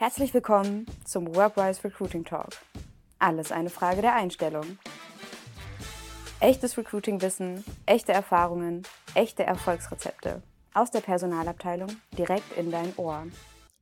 Herzlich willkommen zum Workwise Recruiting Talk. Alles eine Frage der Einstellung. Echtes Recruiting-Wissen, echte Erfahrungen, echte Erfolgsrezepte. Aus der Personalabteilung direkt in dein Ohr.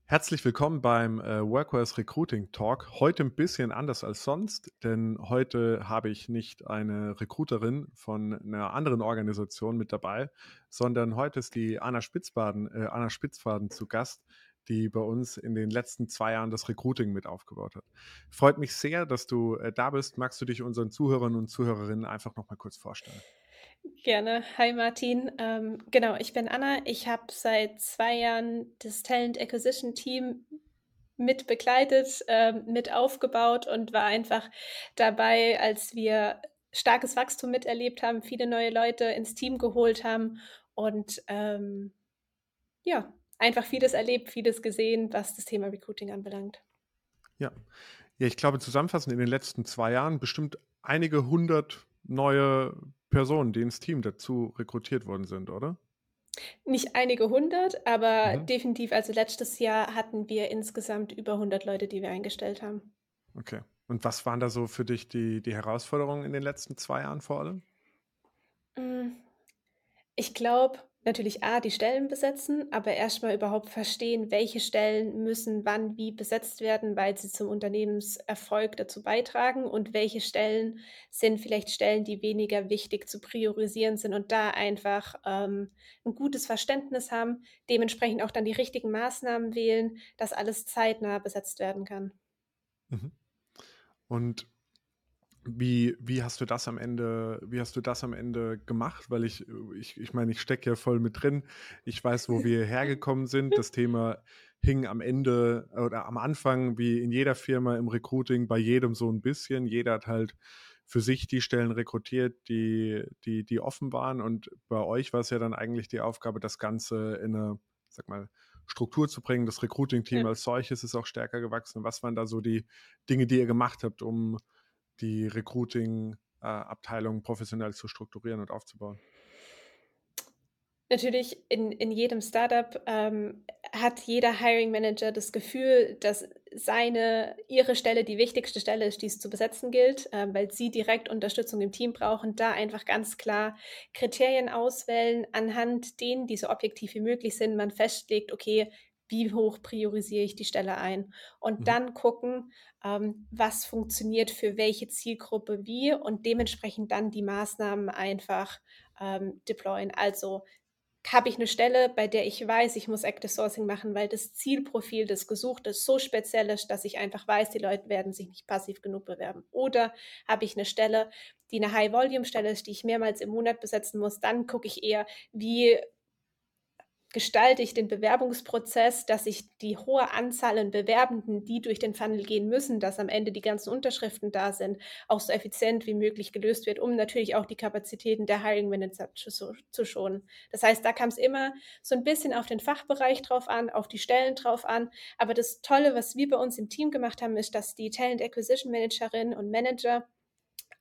Herzlich willkommen beim äh, Workwise Recruiting Talk. Heute ein bisschen anders als sonst, denn heute habe ich nicht eine Recruiterin von einer anderen Organisation mit dabei, sondern heute ist die Anna Spitzbaden, äh, Anna Spitzfaden zu Gast die bei uns in den letzten zwei Jahren das Recruiting mit aufgebaut hat. Freut mich sehr, dass du äh, da bist. Magst du dich unseren Zuhörern und Zuhörerinnen einfach noch mal kurz vorstellen? Gerne. Hi Martin. Ähm, genau, ich bin Anna. Ich habe seit zwei Jahren das Talent Acquisition Team mit begleitet, äh, mit aufgebaut und war einfach dabei, als wir starkes Wachstum miterlebt haben, viele neue Leute ins Team geholt haben und ähm, ja, einfach vieles erlebt, vieles gesehen, was das Thema Recruiting anbelangt. Ja. Ja, ich glaube, zusammenfassend in den letzten zwei Jahren bestimmt einige hundert neue Personen, die ins Team dazu rekrutiert worden sind, oder? Nicht einige hundert, aber mhm. definitiv, also letztes Jahr hatten wir insgesamt über 100 Leute, die wir eingestellt haben. Okay. Und was waren da so für dich die, die Herausforderungen in den letzten zwei Jahren vor allem? Mm, ich glaube, natürlich A, die Stellen besetzen, aber erstmal überhaupt verstehen, welche Stellen müssen wann wie besetzt werden, weil sie zum Unternehmenserfolg dazu beitragen und welche Stellen sind vielleicht Stellen, die weniger wichtig zu priorisieren sind und da einfach ähm, ein gutes Verständnis haben, dementsprechend auch dann die richtigen Maßnahmen wählen, dass alles zeitnah besetzt werden kann. Mhm. Und wie, wie hast du das am Ende, wie hast du das am Ende gemacht? Weil ich, ich, ich meine, ich stecke ja voll mit drin. Ich weiß, wo wir hergekommen sind. Das Thema hing am Ende oder am Anfang, wie in jeder Firma im Recruiting, bei jedem so ein bisschen. Jeder hat halt für sich die Stellen rekrutiert, die, die, die offen waren. Und bei euch war es ja dann eigentlich die Aufgabe, das Ganze in eine, sag mal, Struktur zu bringen. Das Recruiting-Team ja. als solches ist auch stärker gewachsen. Was waren da so die Dinge, die ihr gemacht habt, um die Recruiting-Abteilung professionell zu strukturieren und aufzubauen? Natürlich, in, in jedem Startup ähm, hat jeder Hiring Manager das Gefühl, dass seine, ihre Stelle die wichtigste Stelle ist, die es zu besetzen gilt, äh, weil sie direkt Unterstützung im Team brauchen, da einfach ganz klar Kriterien auswählen, anhand denen, die so objektiv wie möglich sind, man festlegt, okay, wie hoch priorisiere ich die Stelle ein und mhm. dann gucken, ähm, was funktioniert für welche Zielgruppe wie und dementsprechend dann die Maßnahmen einfach ähm, deployen. Also habe ich eine Stelle, bei der ich weiß, ich muss Active Sourcing machen, weil das Zielprofil des Gesuchtes so speziell ist, dass ich einfach weiß, die Leute werden sich nicht passiv genug bewerben. Oder habe ich eine Stelle, die eine High-Volume-Stelle ist, die ich mehrmals im Monat besetzen muss, dann gucke ich eher, wie gestalte ich den Bewerbungsprozess, dass ich die hohe Anzahl an Bewerbenden, die durch den Funnel gehen müssen, dass am Ende die ganzen Unterschriften da sind, auch so effizient wie möglich gelöst wird, um natürlich auch die Kapazitäten der Hiring Manager zu, zu schonen. Das heißt, da kam es immer so ein bisschen auf den Fachbereich drauf an, auf die Stellen drauf an. Aber das Tolle, was wir bei uns im Team gemacht haben, ist, dass die Talent Acquisition Managerinnen und Manager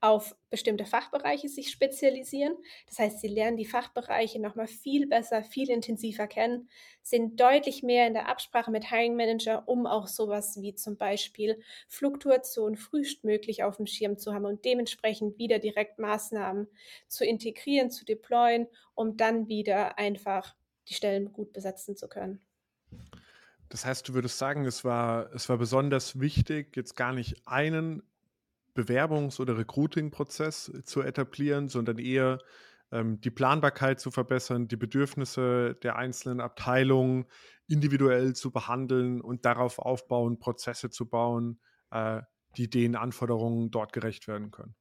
auf bestimmte Fachbereiche sich spezialisieren. Das heißt, sie lernen die Fachbereiche nochmal viel besser, viel intensiver kennen, sind deutlich mehr in der Absprache mit Hiring Manager, um auch sowas wie zum Beispiel Fluktuation frühestmöglich auf dem Schirm zu haben und dementsprechend wieder direkt Maßnahmen zu integrieren, zu deployen, um dann wieder einfach die Stellen gut besetzen zu können. Das heißt, du würdest sagen, es war, es war besonders wichtig, jetzt gar nicht einen Bewerbungs- oder Recruiting-Prozess zu etablieren, sondern eher ähm, die Planbarkeit zu verbessern, die Bedürfnisse der einzelnen Abteilungen individuell zu behandeln und darauf aufbauen, Prozesse zu bauen, äh, die den Anforderungen dort gerecht werden können.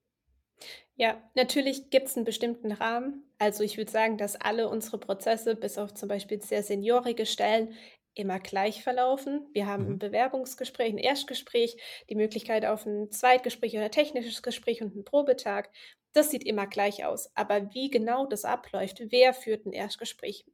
Ja, natürlich gibt es einen bestimmten Rahmen. Also ich würde sagen, dass alle unsere Prozesse, bis auf zum Beispiel sehr seniorige Stellen, immer gleich verlaufen. Wir haben ein mhm. Bewerbungsgespräch, ein Erstgespräch, die Möglichkeit auf ein Zweitgespräch oder ein technisches Gespräch und einen Probetag. Das sieht immer gleich aus. Aber wie genau das abläuft, wer führt ein Erstgespräch,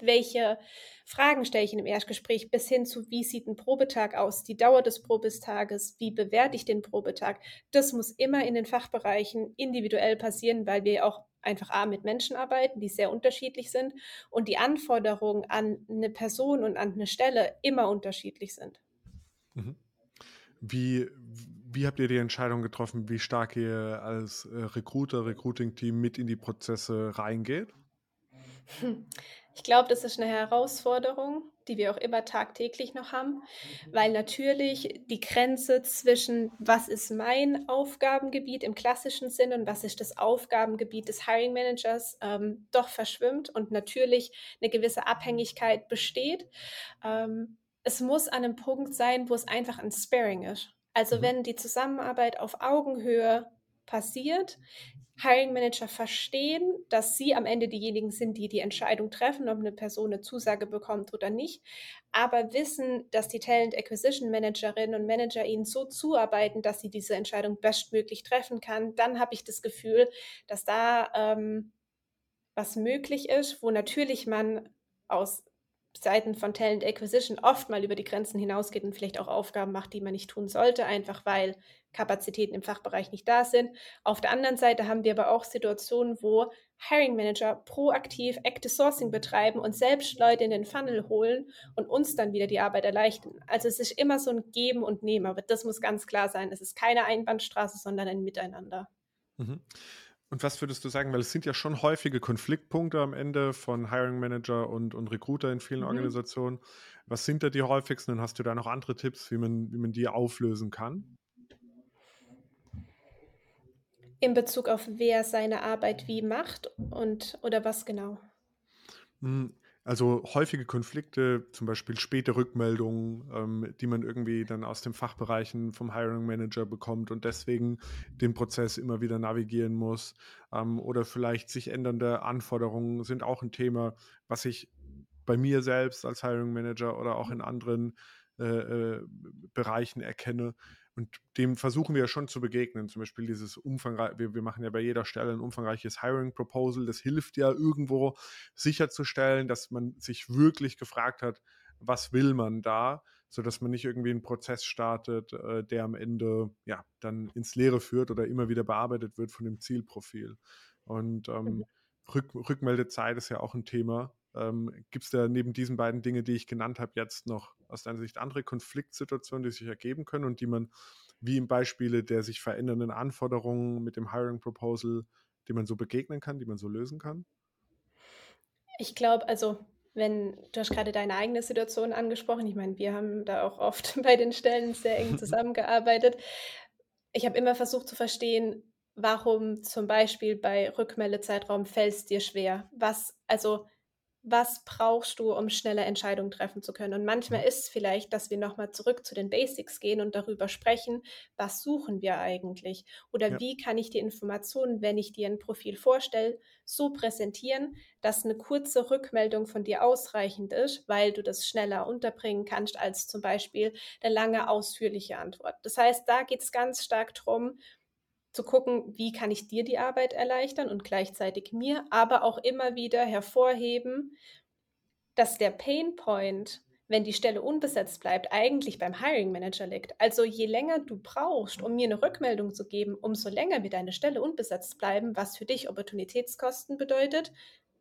welche Fragen stelle ich in dem Erstgespräch, bis hin zu, wie sieht ein Probetag aus, die Dauer des Probestages, wie bewerte ich den Probetag, das muss immer in den Fachbereichen individuell passieren, weil wir auch einfach A mit Menschen arbeiten, die sehr unterschiedlich sind und die Anforderungen an eine Person und an eine Stelle immer unterschiedlich sind. Mhm. Wie, wie habt ihr die Entscheidung getroffen, wie stark ihr als äh, Recruiter, Recruiting-Team mit in die Prozesse reingeht? Ich glaube, das ist eine Herausforderung, die wir auch immer tagtäglich noch haben, weil natürlich die Grenze zwischen was ist mein Aufgabengebiet im klassischen Sinn und was ist das Aufgabengebiet des Hiring Managers ähm, doch verschwimmt und natürlich eine gewisse Abhängigkeit besteht. Ähm, es muss an einem Punkt sein, wo es einfach ein Sparing ist. Also Mhm. wenn die Zusammenarbeit auf Augenhöhe passiert, Hiring Manager verstehen, dass sie am Ende diejenigen sind, die die Entscheidung treffen, ob eine Person eine Zusage bekommt oder nicht, aber wissen, dass die Talent Acquisition Managerinnen und Manager ihnen so zuarbeiten, dass sie diese Entscheidung bestmöglich treffen kann, dann habe ich das Gefühl, dass da ähm, was möglich ist, wo natürlich man aus Seiten von Talent Acquisition oft mal über die Grenzen hinausgeht und vielleicht auch Aufgaben macht, die man nicht tun sollte, einfach weil Kapazitäten im Fachbereich nicht da sind. Auf der anderen Seite haben wir aber auch Situationen, wo Hiring Manager proaktiv Active Sourcing betreiben und selbst Leute in den Funnel holen und uns dann wieder die Arbeit erleichtern. Also es ist immer so ein Geben und Nehmen, aber das muss ganz klar sein. Es ist keine Einbahnstraße, sondern ein Miteinander. Mhm. Und was würdest du sagen, weil es sind ja schon häufige Konfliktpunkte am Ende von Hiring Manager und, und Recruiter in vielen Mhm. Organisationen. Was sind da die häufigsten und hast du da noch andere Tipps, wie man, wie man die auflösen kann? In Bezug auf wer seine Arbeit wie macht und oder was genau? Also häufige Konflikte, zum Beispiel späte Rückmeldungen, ähm, die man irgendwie dann aus den Fachbereichen vom Hiring Manager bekommt und deswegen den Prozess immer wieder navigieren muss. Ähm, oder vielleicht sich ändernde Anforderungen sind auch ein Thema, was ich bei mir selbst als Hiring Manager oder auch in anderen äh, äh, Bereichen erkenne. Und dem versuchen wir ja schon zu begegnen. Zum Beispiel dieses umfangreiche, wir, wir machen ja bei jeder Stelle ein umfangreiches Hiring Proposal. Das hilft ja irgendwo sicherzustellen, dass man sich wirklich gefragt hat, was will man da, sodass man nicht irgendwie einen Prozess startet, äh, der am Ende ja dann ins Leere führt oder immer wieder bearbeitet wird von dem Zielprofil. Und ähm, Mhm. Rück, Rückmeldezeit ist ja auch ein Thema. Ähm, Gibt es da neben diesen beiden Dingen, die ich genannt habe, jetzt noch aus deiner Sicht andere Konfliktsituationen, die sich ergeben können und die man, wie im Beispiele der sich verändernden Anforderungen mit dem Hiring Proposal, die man so begegnen kann, die man so lösen kann? Ich glaube, also wenn du hast gerade deine eigene Situation angesprochen. Ich meine, wir haben da auch oft bei den Stellen sehr eng zusammengearbeitet. Ich habe immer versucht zu verstehen, warum zum Beispiel bei Rückmeldezeitraum fällt es dir schwer? Was, also was brauchst du, um schnelle Entscheidungen treffen zu können? Und manchmal ist es vielleicht, dass wir nochmal zurück zu den Basics gehen und darüber sprechen, was suchen wir eigentlich? Oder Ja. wie kann ich die Informationen, wenn ich dir ein Profil vorstelle, so präsentieren, dass eine kurze Rückmeldung von dir ausreichend ist, weil du das schneller unterbringen kannst als zum Beispiel eine lange, ausführliche Antwort. Das heißt, da geht es ganz stark darum, zu gucken, wie kann ich dir die Arbeit erleichtern und gleichzeitig mir, aber auch immer wieder hervorheben, dass der Pain Point, wenn die Stelle unbesetzt bleibt, eigentlich beim Hiring Manager liegt. Also je länger du brauchst, um mir eine Rückmeldung zu geben, umso länger wird deine Stelle unbesetzt bleiben, was für dich Opportunitätskosten bedeutet,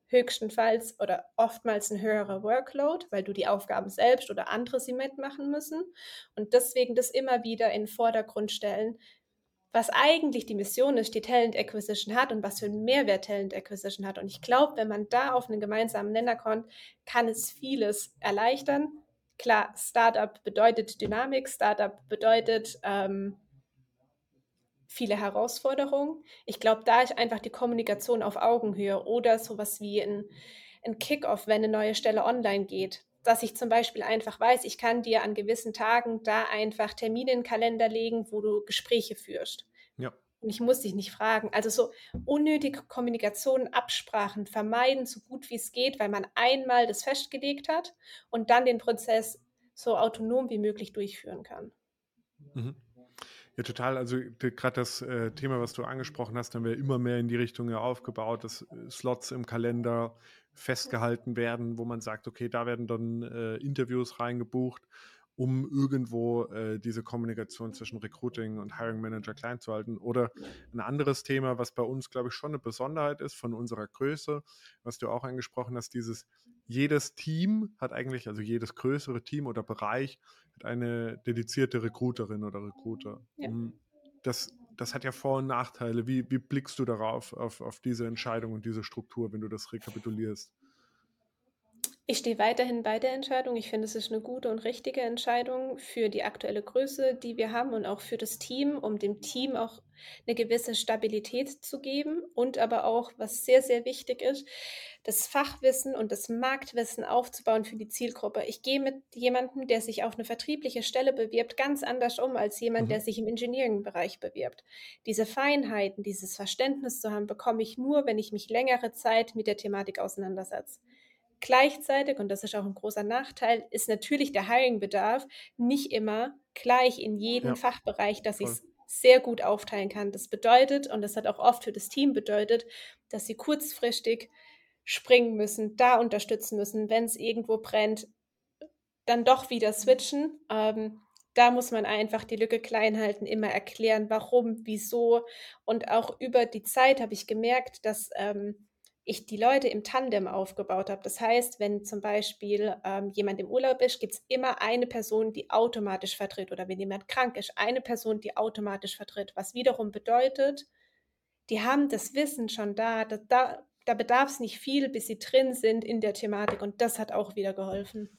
höchstenfalls oder oftmals ein höherer Workload, weil du die Aufgaben selbst oder andere sie mitmachen müssen. Und deswegen das immer wieder in den Vordergrund stellen, was eigentlich die Mission ist, die Talent Acquisition hat und was für einen Mehrwert Talent Acquisition hat. Und ich glaube, wenn man da auf einen gemeinsamen Nenner kommt, kann es vieles erleichtern. Klar, Startup bedeutet Dynamik, Startup bedeutet ähm, viele Herausforderungen. Ich glaube, da ist einfach die Kommunikation auf Augenhöhe oder sowas wie ein, ein Kickoff, wenn eine neue Stelle online geht. Dass ich zum Beispiel einfach weiß, ich kann dir an gewissen Tagen da einfach Termine in den Kalender legen, wo du Gespräche führst. Ja. Und ich muss dich nicht fragen. Also so unnötige Kommunikation, Absprachen vermeiden, so gut wie es geht, weil man einmal das festgelegt hat und dann den Prozess so autonom wie möglich durchführen kann. Mhm. Ja, total. Also gerade das äh, Thema, was du angesprochen hast, haben wir immer mehr in die Richtung ja aufgebaut, dass äh, Slots im Kalender festgehalten werden, wo man sagt, okay, da werden dann äh, Interviews reingebucht, um irgendwo äh, diese Kommunikation zwischen Recruiting und Hiring Manager klein zu halten. Oder ein anderes Thema, was bei uns, glaube ich, schon eine Besonderheit ist von unserer Größe, was du auch angesprochen hast, dieses jedes Team hat eigentlich, also jedes größere Team oder Bereich hat eine dedizierte Recruiterin oder Recruiter. Ja. Das, das hat ja Vor- und Nachteile. Wie, wie blickst du darauf, auf, auf diese Entscheidung und diese Struktur, wenn du das rekapitulierst? Ich stehe weiterhin bei der Entscheidung. Ich finde, es ist eine gute und richtige Entscheidung für die aktuelle Größe, die wir haben und auch für das Team, um dem Team auch eine gewisse Stabilität zu geben und aber auch, was sehr, sehr wichtig ist, das Fachwissen und das Marktwissen aufzubauen für die Zielgruppe. Ich gehe mit jemandem, der sich auf eine vertriebliche Stelle bewirbt, ganz anders um als jemand, mhm. der sich im Engineering-Bereich bewirbt. Diese Feinheiten, dieses Verständnis zu haben, bekomme ich nur, wenn ich mich längere Zeit mit der Thematik auseinandersetze. Gleichzeitig, und das ist auch ein großer Nachteil, ist natürlich der Hiring-Bedarf nicht immer gleich in jedem ja, Fachbereich, dass ich es sehr gut aufteilen kann. Das bedeutet, und das hat auch oft für das Team bedeutet, dass sie kurzfristig springen müssen, da unterstützen müssen, wenn es irgendwo brennt, dann doch wieder switchen. Ähm, da muss man einfach die Lücke klein halten, immer erklären, warum, wieso. Und auch über die Zeit habe ich gemerkt, dass ähm, ich die Leute im Tandem aufgebaut habe. Das heißt, wenn zum Beispiel ähm, jemand im Urlaub ist, gibt es immer eine Person, die automatisch vertritt. Oder wenn jemand krank ist, eine Person, die automatisch vertritt. Was wiederum bedeutet, die haben das Wissen schon da. Da, da, da bedarf es nicht viel, bis sie drin sind in der Thematik. Und das hat auch wieder geholfen.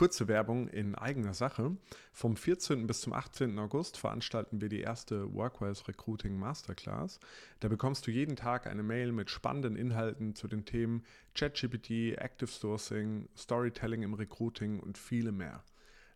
Kurze Werbung in eigener Sache. Vom 14. bis zum 18. August veranstalten wir die erste Workwise Recruiting Masterclass. Da bekommst du jeden Tag eine Mail mit spannenden Inhalten zu den Themen ChatGPT, Active Sourcing, Storytelling im Recruiting und viele mehr.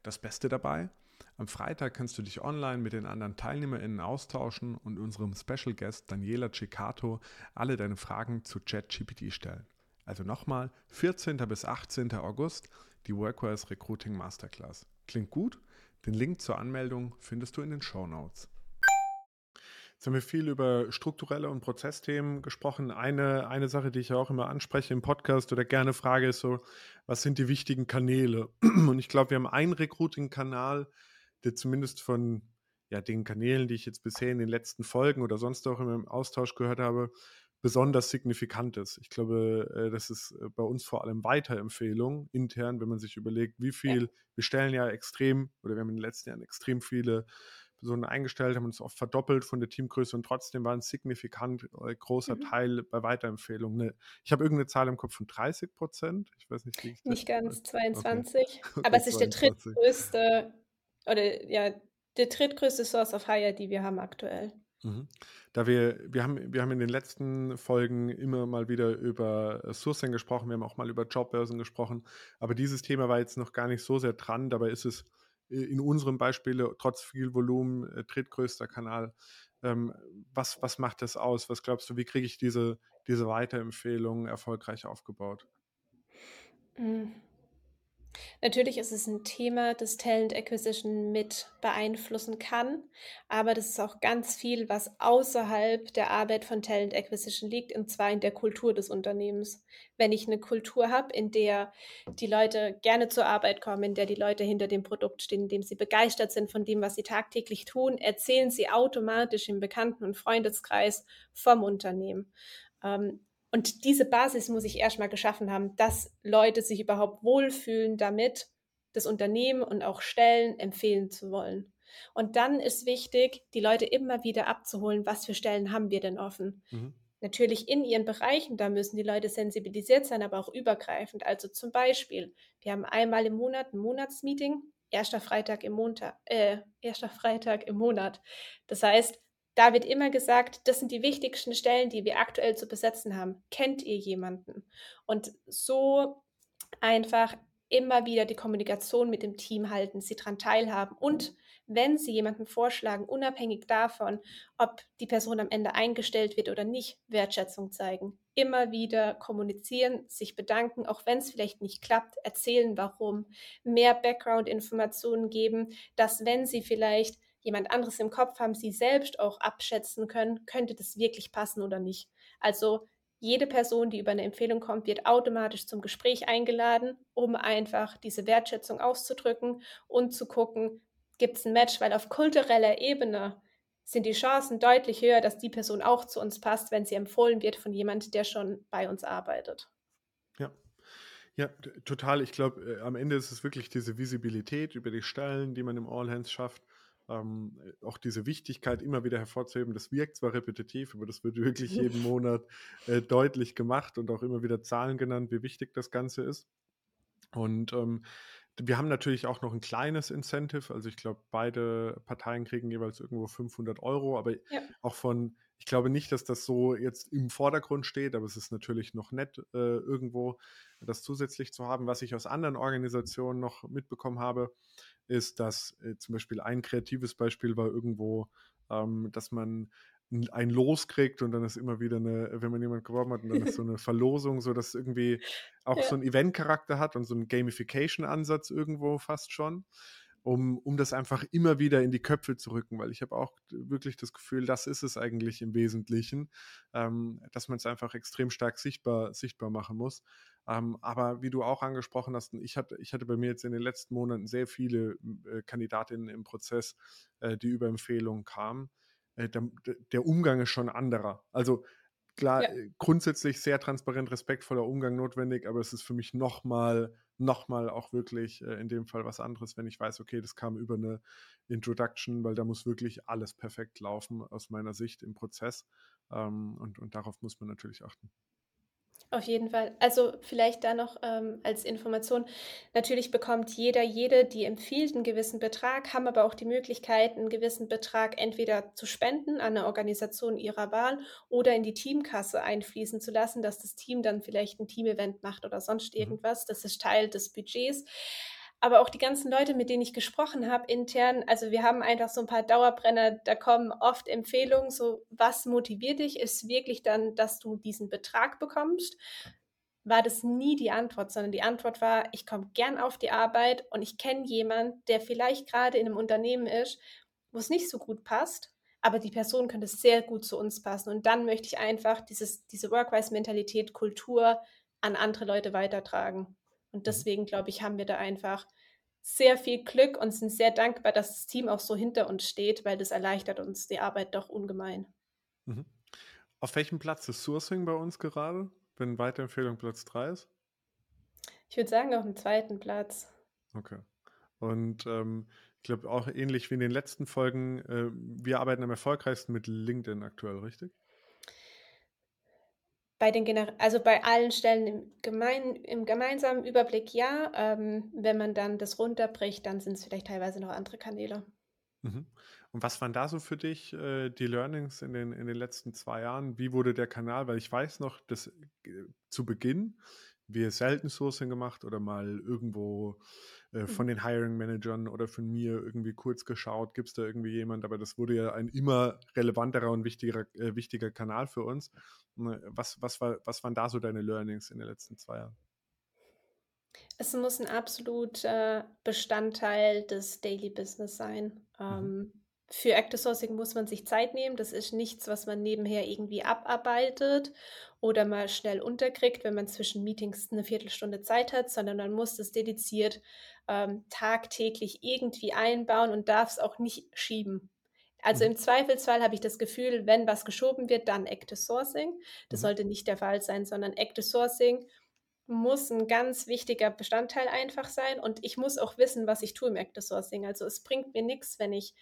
Das Beste dabei? Am Freitag kannst du dich online mit den anderen TeilnehmerInnen austauschen und unserem Special Guest Daniela Ciccato alle deine Fragen zu ChatGPT stellen. Also nochmal, 14. bis 18. August die Workers Recruiting Masterclass. Klingt gut? Den Link zur Anmeldung findest du in den Show Notes. Jetzt haben wir viel über strukturelle und Prozessthemen gesprochen. Eine, eine Sache, die ich auch immer anspreche im Podcast oder gerne frage, ist so, was sind die wichtigen Kanäle? Und ich glaube, wir haben einen Recruiting-Kanal, der zumindest von ja, den Kanälen, die ich jetzt bisher in den letzten Folgen oder sonst auch im Austausch gehört habe, besonders signifikant ist. Ich glaube, äh, das ist äh, bei uns vor allem Weiterempfehlung intern, wenn man sich überlegt, wie viel, ja. wir stellen ja extrem, oder wir haben in den letzten Jahren extrem viele Personen eingestellt, haben uns oft verdoppelt von der Teamgröße und trotzdem war ein signifikant äh, großer mhm. Teil bei Weiterempfehlungen. Ne, ich habe irgendeine Zahl im Kopf von 30 Prozent. Ich weiß nicht, wie ich Nicht ganz, 22. Okay. Okay, aber es ist 22. der drittgrößte, oder ja, der drittgrößte Source of Hire, die wir haben aktuell. Mhm. Da wir, wir haben, wir haben in den letzten Folgen immer mal wieder über äh, Sourcing gesprochen, wir haben auch mal über Jobbörsen gesprochen, aber dieses Thema war jetzt noch gar nicht so sehr dran. Dabei ist es äh, in unserem Beispiel äh, trotz viel Volumen drittgrößter Kanal. Ähm, was, was macht das aus? Was glaubst du, wie kriege ich diese, diese Weiterempfehlungen erfolgreich aufgebaut? Mhm. Natürlich ist es ein Thema, das Talent Acquisition mit beeinflussen kann, aber das ist auch ganz viel, was außerhalb der Arbeit von Talent Acquisition liegt, und zwar in der Kultur des Unternehmens. Wenn ich eine Kultur habe, in der die Leute gerne zur Arbeit kommen, in der die Leute hinter dem Produkt stehen, in dem sie begeistert sind von dem, was sie tagtäglich tun, erzählen sie automatisch im Bekannten- und Freundeskreis vom Unternehmen. Ähm, und diese Basis muss ich erstmal geschaffen haben, dass Leute sich überhaupt wohlfühlen damit, das Unternehmen und auch Stellen empfehlen zu wollen. Und dann ist wichtig, die Leute immer wieder abzuholen, was für Stellen haben wir denn offen. Mhm. Natürlich in ihren Bereichen, da müssen die Leute sensibilisiert sein, aber auch übergreifend. Also zum Beispiel, wir haben einmal im Monat ein Monatsmeeting, erster Freitag im Montag, äh, erster Freitag im Monat. Das heißt, da wird immer gesagt, das sind die wichtigsten Stellen, die wir aktuell zu besetzen haben. Kennt ihr jemanden? Und so einfach immer wieder die Kommunikation mit dem Team halten, sie daran teilhaben und wenn sie jemanden vorschlagen, unabhängig davon, ob die Person am Ende eingestellt wird oder nicht, Wertschätzung zeigen. Immer wieder kommunizieren, sich bedanken, auch wenn es vielleicht nicht klappt, erzählen, warum, mehr Background-Informationen geben, dass wenn sie vielleicht jemand anderes im Kopf haben, sie selbst auch abschätzen können, könnte das wirklich passen oder nicht. Also jede Person, die über eine Empfehlung kommt, wird automatisch zum Gespräch eingeladen, um einfach diese Wertschätzung auszudrücken und zu gucken, gibt es ein Match, weil auf kultureller Ebene sind die Chancen deutlich höher, dass die Person auch zu uns passt, wenn sie empfohlen wird von jemand, der schon bei uns arbeitet. Ja, Ja, total. Ich glaube, äh, am Ende ist es wirklich diese Visibilität über die Stellen, die man im All Hands schafft. Ähm, äh, auch diese Wichtigkeit immer wieder hervorzuheben. Das wirkt zwar repetitiv, aber das wird wirklich jeden Monat äh, deutlich gemacht und auch immer wieder Zahlen genannt, wie wichtig das Ganze ist. Und ähm, wir haben natürlich auch noch ein kleines Incentive. Also ich glaube, beide Parteien kriegen jeweils irgendwo 500 Euro, aber ja. auch von, ich glaube nicht, dass das so jetzt im Vordergrund steht, aber es ist natürlich noch nett, äh, irgendwo das zusätzlich zu haben. Was ich aus anderen Organisationen noch mitbekommen habe, ist, dass äh, zum Beispiel ein kreatives Beispiel war irgendwo, ähm, dass man ein Los kriegt und dann ist immer wieder eine, wenn man jemand geworben hat, und dann ist so eine Verlosung, so dass irgendwie auch ja. so ein Event-Charakter hat und so ein Gamification-Ansatz irgendwo fast schon, um, um das einfach immer wieder in die Köpfe zu rücken, weil ich habe auch wirklich das Gefühl, das ist es eigentlich im Wesentlichen, ähm, dass man es einfach extrem stark sichtbar, sichtbar machen muss. Ähm, aber wie du auch angesprochen hast, ich hatte, ich hatte bei mir jetzt in den letzten Monaten sehr viele äh, Kandidatinnen im Prozess, äh, die über Empfehlungen kamen äh, der, der, Umgang ist schon anderer. Also klar, ja. Äh, grundsätzlich sehr transparent, respektvoller Umgang notwendig, aber es ist für mich nochmal noch mal auch wirklich äh, in dem Fall was anderes, wenn ich weiß, okay, das kam über eine Introduction, weil da muss wirklich alles perfekt laufen aus meiner Sicht im Prozess. Ähm, und, und darauf muss man natürlich achten. Auf jeden Fall. Also vielleicht da noch ähm, als Information. Natürlich bekommt jeder, jede, die empfiehlt, einen gewissen Betrag, haben aber auch die Möglichkeit, einen gewissen Betrag entweder zu spenden an eine Organisation ihrer Wahl oder in die Teamkasse einfließen zu lassen, dass das Team dann vielleicht ein Teamevent macht oder sonst mhm. irgendwas. Das ist Teil des Budgets aber auch die ganzen Leute, mit denen ich gesprochen habe intern, also wir haben einfach so ein paar Dauerbrenner, da kommen oft Empfehlungen, so was motiviert dich, ist wirklich dann, dass du diesen Betrag bekommst. War das nie die Antwort, sondern die Antwort war, ich komme gern auf die Arbeit und ich kenne jemanden, der vielleicht gerade in einem Unternehmen ist, wo es nicht so gut passt, aber die Person könnte sehr gut zu uns passen. Und dann möchte ich einfach dieses, diese Work-Wise-Mentalität, Kultur an andere Leute weitertragen. Und mhm. deswegen, glaube ich, haben wir da einfach sehr viel Glück und sind sehr dankbar, dass das Team auch so hinter uns steht, weil das erleichtert uns die Arbeit doch ungemein. Mhm. Auf welchem Platz ist Sourcing bei uns gerade, wenn Weiterempfehlung Platz 3 ist? Ich würde sagen, auf dem zweiten Platz. Okay. Und ähm, ich glaube auch ähnlich wie in den letzten Folgen, äh, wir arbeiten am erfolgreichsten mit LinkedIn aktuell, richtig? Bei den Gener also bei allen Stellen im, gemein, im gemeinsamen Überblick ja. Ähm, wenn man dann das runterbricht, dann sind es vielleicht teilweise noch andere Kanäle. Mhm. Und was waren da so für dich äh, die Learnings in den, in den letzten zwei Jahren? Wie wurde der Kanal? Weil ich weiß noch, dass äh, zu Beginn wir selten Sourcing gemacht oder mal irgendwo äh, von mhm. den Hiring Managern oder von mir irgendwie kurz geschaut, gibt es da irgendwie jemand, aber das wurde ja ein immer relevanterer und wichtiger, äh, wichtiger Kanal für uns. Ne, was, was, war, was waren da so deine Learnings in den letzten zwei Jahren? Es muss ein absoluter Bestandteil des Daily Business sein. Mhm. Ähm, für Active Sourcing muss man sich Zeit nehmen. Das ist nichts, was man nebenher irgendwie abarbeitet oder mal schnell unterkriegt, wenn man zwischen Meetings eine Viertelstunde Zeit hat, sondern man muss das dediziert ähm, tagtäglich irgendwie einbauen und darf es auch nicht schieben. Also mhm. im Zweifelsfall habe ich das Gefühl, wenn was geschoben wird, dann Active Sourcing. Das mhm. sollte nicht der Fall sein, sondern Active Sourcing muss ein ganz wichtiger Bestandteil einfach sein und ich muss auch wissen, was ich tue im Active Sourcing. Also es bringt mir nichts, wenn ich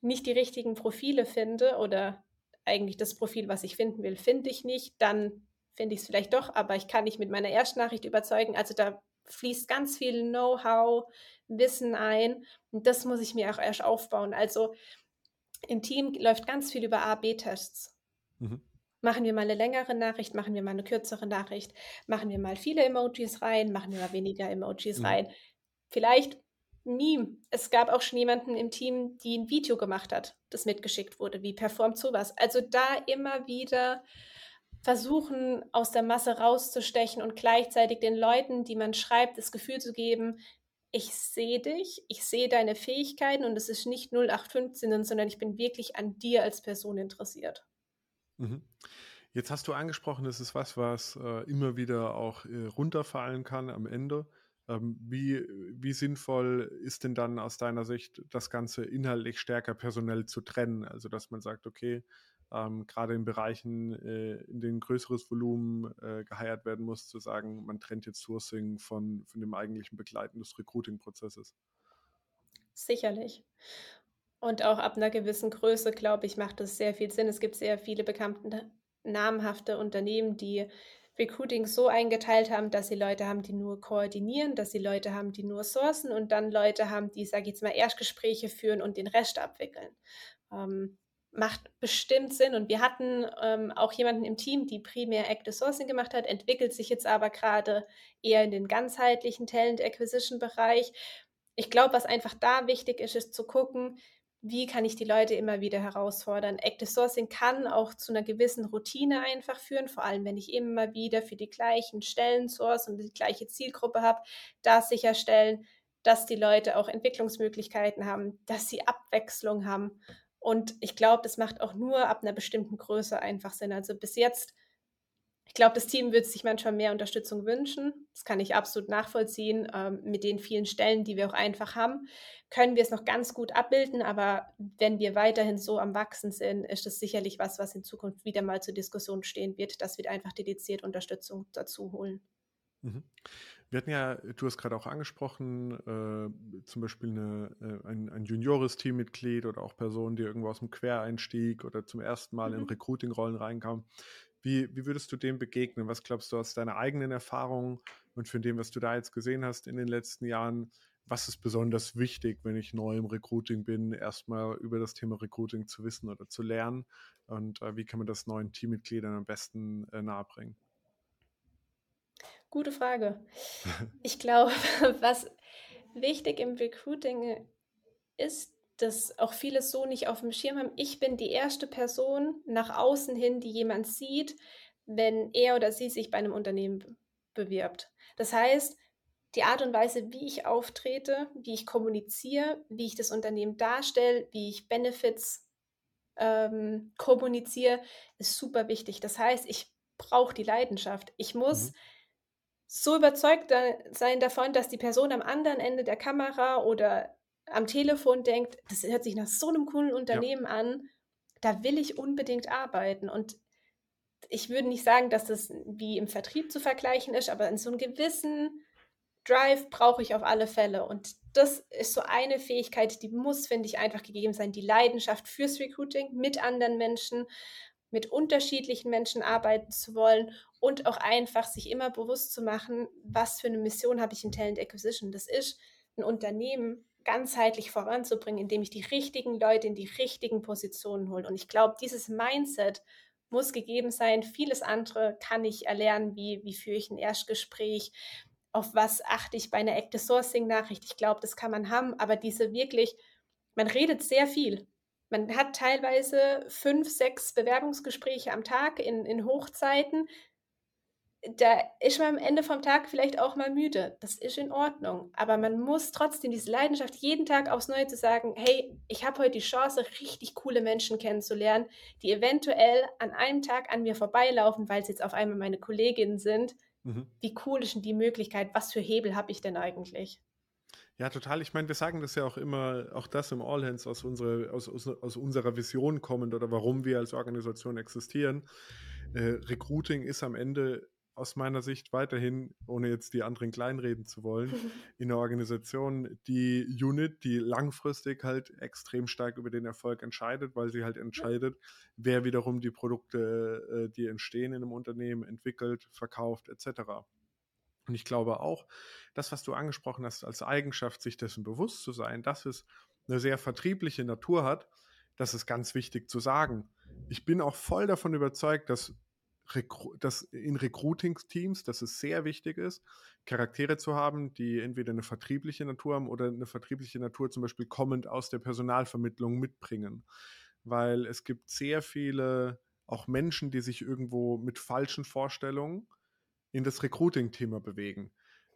nicht die richtigen Profile finde oder eigentlich das Profil, was ich finden will, finde ich nicht, dann finde ich es vielleicht doch, aber ich kann nicht mit meiner Erstnachricht überzeugen. Also da fließt ganz viel Know-how, Wissen ein und das muss ich mir auch erst aufbauen. Also im Team läuft ganz viel über A-B-Tests. Mhm. Machen wir mal eine längere Nachricht, machen wir mal eine kürzere Nachricht, machen wir mal viele Emojis rein, machen wir mal weniger Emojis mhm. rein. Vielleicht Meme. Es gab auch schon jemanden im Team, die ein Video gemacht hat, das mitgeschickt wurde. Wie performt sowas? Also da immer wieder versuchen, aus der Masse rauszustechen und gleichzeitig den Leuten, die man schreibt, das Gefühl zu geben, ich sehe dich, ich sehe deine Fähigkeiten und es ist nicht 0815, sondern ich bin wirklich an dir als Person interessiert. Mhm. Jetzt hast du angesprochen, das ist was, was äh, immer wieder auch äh, runterfallen kann am Ende. Ähm, wie, wie sinnvoll ist denn dann aus deiner Sicht, das Ganze inhaltlich stärker personell zu trennen? Also, dass man sagt, okay, ähm, gerade in Bereichen, äh, in denen größeres Volumen äh, geheiert werden muss, zu sagen, man trennt jetzt Sourcing von, von dem eigentlichen Begleiten des Recruiting-Prozesses. Sicherlich. Und auch ab einer gewissen Größe, glaube ich, macht das sehr viel Sinn. Es gibt sehr viele bekannte, namhafte Unternehmen, die Recruiting so eingeteilt haben, dass sie Leute haben, die nur koordinieren, dass sie Leute haben, die nur sourcen und dann Leute haben, die, sage ich jetzt mal, Erstgespräche führen und den Rest abwickeln. Ähm, macht bestimmt Sinn. Und wir hatten ähm, auch jemanden im Team, die primär Active Sourcing gemacht hat, entwickelt sich jetzt aber gerade eher in den ganzheitlichen Talent Acquisition Bereich. Ich glaube, was einfach da wichtig ist, ist zu gucken, wie kann ich die Leute immer wieder herausfordern. Active Sourcing kann auch zu einer gewissen Routine einfach führen, vor allem wenn ich immer wieder für die gleichen Stellen source und die gleiche Zielgruppe habe, da sicherstellen, dass die Leute auch Entwicklungsmöglichkeiten haben, dass sie Abwechslung haben und ich glaube, das macht auch nur ab einer bestimmten Größe einfach Sinn. Also bis jetzt, ich glaube, das Team würde sich manchmal mehr Unterstützung wünschen. Das kann ich absolut nachvollziehen. Ähm, mit den vielen Stellen, die wir auch einfach haben, können wir es noch ganz gut abbilden. Aber wenn wir weiterhin so am Wachsen sind, ist das sicherlich was, was in Zukunft wieder mal zur Diskussion stehen wird, dass wir einfach dediziert Unterstützung dazu holen. Mhm. Wir hatten ja, du hast gerade auch angesprochen, äh, zum Beispiel eine, äh, ein, ein Juniores-Teammitglied oder auch Personen, die irgendwo aus dem Quereinstieg oder zum ersten Mal mhm. in Recruiting-Rollen reinkamen. Wie, wie würdest du dem begegnen? Was glaubst du aus deiner eigenen Erfahrung und von dem, was du da jetzt gesehen hast in den letzten Jahren? Was ist besonders wichtig, wenn ich neu im Recruiting bin, erstmal über das Thema Recruiting zu wissen oder zu lernen? Und äh, wie kann man das neuen Teammitgliedern am besten äh, nahebringen? Gute Frage. Ich glaube, was wichtig im Recruiting ist, dass auch viele so nicht auf dem Schirm haben. Ich bin die erste Person nach außen hin, die jemand sieht, wenn er oder sie sich bei einem Unternehmen bewirbt. Das heißt, die Art und Weise, wie ich auftrete, wie ich kommuniziere, wie ich das Unternehmen darstelle, wie ich Benefits ähm, kommuniziere, ist super wichtig. Das heißt, ich brauche die Leidenschaft. Ich muss mhm so überzeugt sein davon, dass die Person am anderen Ende der Kamera oder am Telefon denkt, das hört sich nach so einem coolen Unternehmen ja. an, da will ich unbedingt arbeiten. Und ich würde nicht sagen, dass das wie im Vertrieb zu vergleichen ist, aber in so einem gewissen Drive brauche ich auf alle Fälle. Und das ist so eine Fähigkeit, die muss, finde ich, einfach gegeben sein. Die Leidenschaft fürs Recruiting mit anderen Menschen, mit unterschiedlichen Menschen arbeiten zu wollen und auch einfach sich immer bewusst zu machen, was für eine Mission habe ich in Talent Acquisition. Das ist, ein Unternehmen ganzheitlich voranzubringen, indem ich die richtigen Leute in die richtigen Positionen hole. Und ich glaube, dieses Mindset muss gegeben sein. Vieles andere kann ich erlernen, wie, wie führe ich ein Erstgespräch, auf was achte ich bei einer Active Sourcing Nachricht. Ich glaube, das kann man haben, aber diese wirklich, man redet sehr viel. Man hat teilweise fünf, sechs Bewerbungsgespräche am Tag in, in Hochzeiten da ist man am Ende vom Tag vielleicht auch mal müde. Das ist in Ordnung. Aber man muss trotzdem diese Leidenschaft jeden Tag aufs Neue zu sagen, hey, ich habe heute die Chance, richtig coole Menschen kennenzulernen, die eventuell an einem Tag an mir vorbeilaufen, weil sie jetzt auf einmal meine Kolleginnen sind. Mhm. Wie cool ist denn die Möglichkeit? Was für Hebel habe ich denn eigentlich? Ja, total. Ich meine, wir sagen das ja auch immer, auch das im All Hands aus, unsere, aus, aus, aus unserer Vision kommend oder warum wir als Organisation existieren. Äh, Recruiting ist am Ende aus meiner Sicht weiterhin, ohne jetzt die anderen kleinreden zu wollen, in der Organisation die Unit, die langfristig halt extrem stark über den Erfolg entscheidet, weil sie halt entscheidet, wer wiederum die Produkte, äh, die entstehen in einem Unternehmen, entwickelt, verkauft etc. Und ich glaube auch, das, was du angesprochen hast, als Eigenschaft, sich dessen bewusst zu sein, dass es eine sehr vertriebliche Natur hat, das ist ganz wichtig zu sagen. Ich bin auch voll davon überzeugt, dass dass in Recruiting-Teams, dass es sehr wichtig ist, Charaktere zu haben, die entweder eine vertriebliche Natur haben oder eine vertriebliche Natur zum Beispiel kommend aus der Personalvermittlung mitbringen. Weil es gibt sehr viele auch Menschen, die sich irgendwo mit falschen Vorstellungen in das Recruiting-Thema bewegen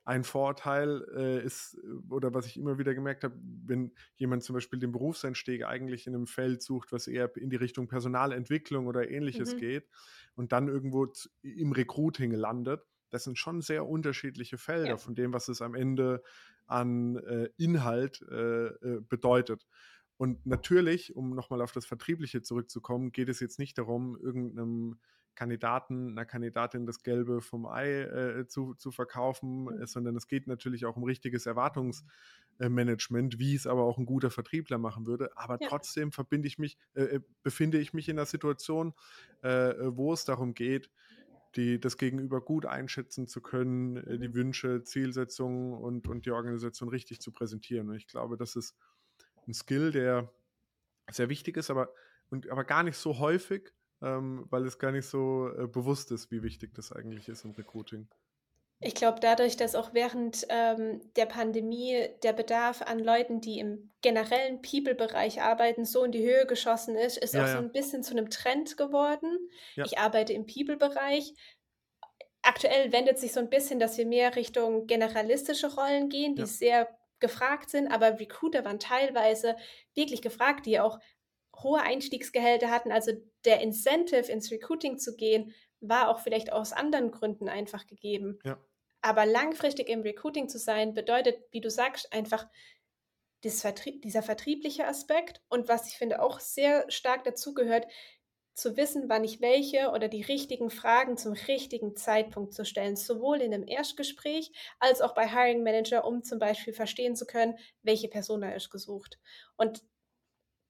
ein Vorteil äh, ist, oder was ich immer wieder gemerkt habe, wenn jemand zum Beispiel den Berufseinstieg eigentlich in einem Feld sucht, was eher in die Richtung Personalentwicklung oder ähnliches mhm. geht und dann irgendwo im Recruiting landet, das sind schon sehr unterschiedliche Felder ja. von dem, was es am Ende an äh, Inhalt äh, äh bedeutet. Und natürlich, um nochmal auf das Vertriebliche zurückzukommen, geht es jetzt nicht darum, irgendeinem Kandidaten, einer Kandidatin das Gelbe vom Ei äh, zu, zu verkaufen, mhm. sondern es geht natürlich auch um richtiges Erwartungsmanagement, wie es aber auch ein guter Vertriebler machen würde. Aber ja. trotzdem verbinde ich mich, äh, äh befinde ich mich in einer Situation, äh, wo es darum geht, die, das Gegenüber gut einschätzen zu können, äh, die Wünsche, Zielsetzungen und, und die Organisation richtig zu präsentieren. Und ich glaube, das ist ein Skill, der sehr wichtig ist, aber, und, aber gar nicht so häufig, ähm, weil es gar nicht so äh, bewusst ist, wie wichtig das eigentlich ist im Recruiting. Ich glaube, dadurch, dass auch während ähm, der Pandemie der Bedarf an Leuten, die im generellen People-Bereich arbeiten, so in die Höhe geschossen ist, ist ja, auch ja. so ein bisschen zu einem Trend geworden. Ja. Ich arbeite im People-Bereich. Aktuell wendet sich so ein bisschen, dass wir mehr Richtung generalistische Rollen gehen, die sehr gefragt sind, aber Recruiter waren teilweise wirklich gefragt, die auch hohe Einstiegsgehälter hatten. Also der Incentive ins Recruiting zu gehen, war auch vielleicht aus anderen Gründen einfach gegeben. Ja. Aber langfristig im Recruiting zu sein, bedeutet, wie du sagst, einfach Vertrie dieser vertriebliche Aspekt und was ich finde auch sehr stark dazugehört, zu wissen, wann ich welche oder die richtigen Fragen zum richtigen Zeitpunkt zu stellen, sowohl in einem Erstgespräch als auch bei Hiring Manager, um zum Beispiel verstehen zu können, welche Person er ist gesucht. Und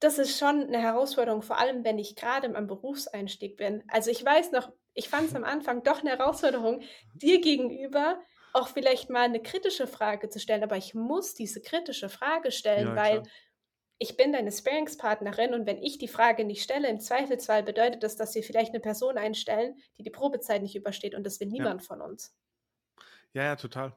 das ist schon eine Herausforderung, vor allem wenn ich gerade am Berufseinstieg bin. Also ich weiß noch, ich fand es am Anfang doch eine Herausforderung, dir gegenüber auch vielleicht mal eine kritische Frage zu stellen, aber ich muss diese kritische Frage stellen, ja, weil ich bin deine Sparingspartnerin und wenn ich die Frage nicht stelle, im Zweifelsfall bedeutet das, dass wir vielleicht eine Person einstellen, die die Probezeit nicht übersteht und das will niemand ja. von uns. Ja, ja, total.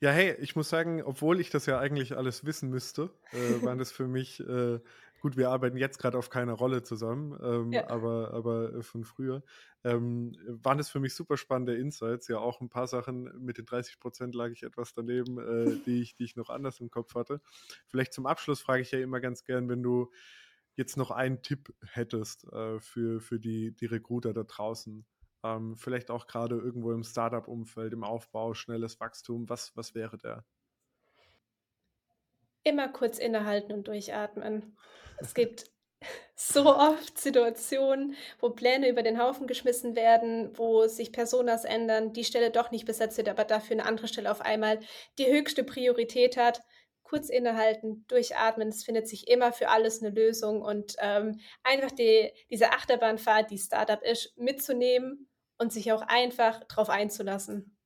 Ja, hey, ich muss sagen, obwohl ich das ja eigentlich alles wissen müsste, äh, waren das für mich äh, Gut, wir arbeiten jetzt gerade auf keine Rolle zusammen, ähm, ja. aber, aber äh, von früher. Ähm, waren es für mich super spannende Insights. Ja, auch ein paar Sachen mit den 30 Prozent lag ich etwas daneben, äh, die, ich, die ich noch anders im Kopf hatte. Vielleicht zum Abschluss frage ich ja immer ganz gern, wenn du jetzt noch einen Tipp hättest äh, für, für die, die Recruiter da draußen. Ähm, vielleicht auch gerade irgendwo im Startup-Umfeld, im Aufbau, schnelles Wachstum. Was, was wäre der? Immer kurz innehalten und durchatmen. Es gibt so oft Situationen, wo Pläne über den Haufen geschmissen werden, wo sich Personas ändern, die Stelle doch nicht besetzt wird, aber dafür eine andere Stelle auf einmal die höchste Priorität hat. Kurz innehalten, durchatmen, es findet sich immer für alles eine Lösung und ähm, einfach die, diese Achterbahnfahrt, die Startup ist, mitzunehmen und sich auch einfach darauf einzulassen.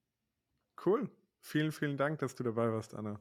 Cool. Vielen, vielen Dank, dass du dabei warst, Anna.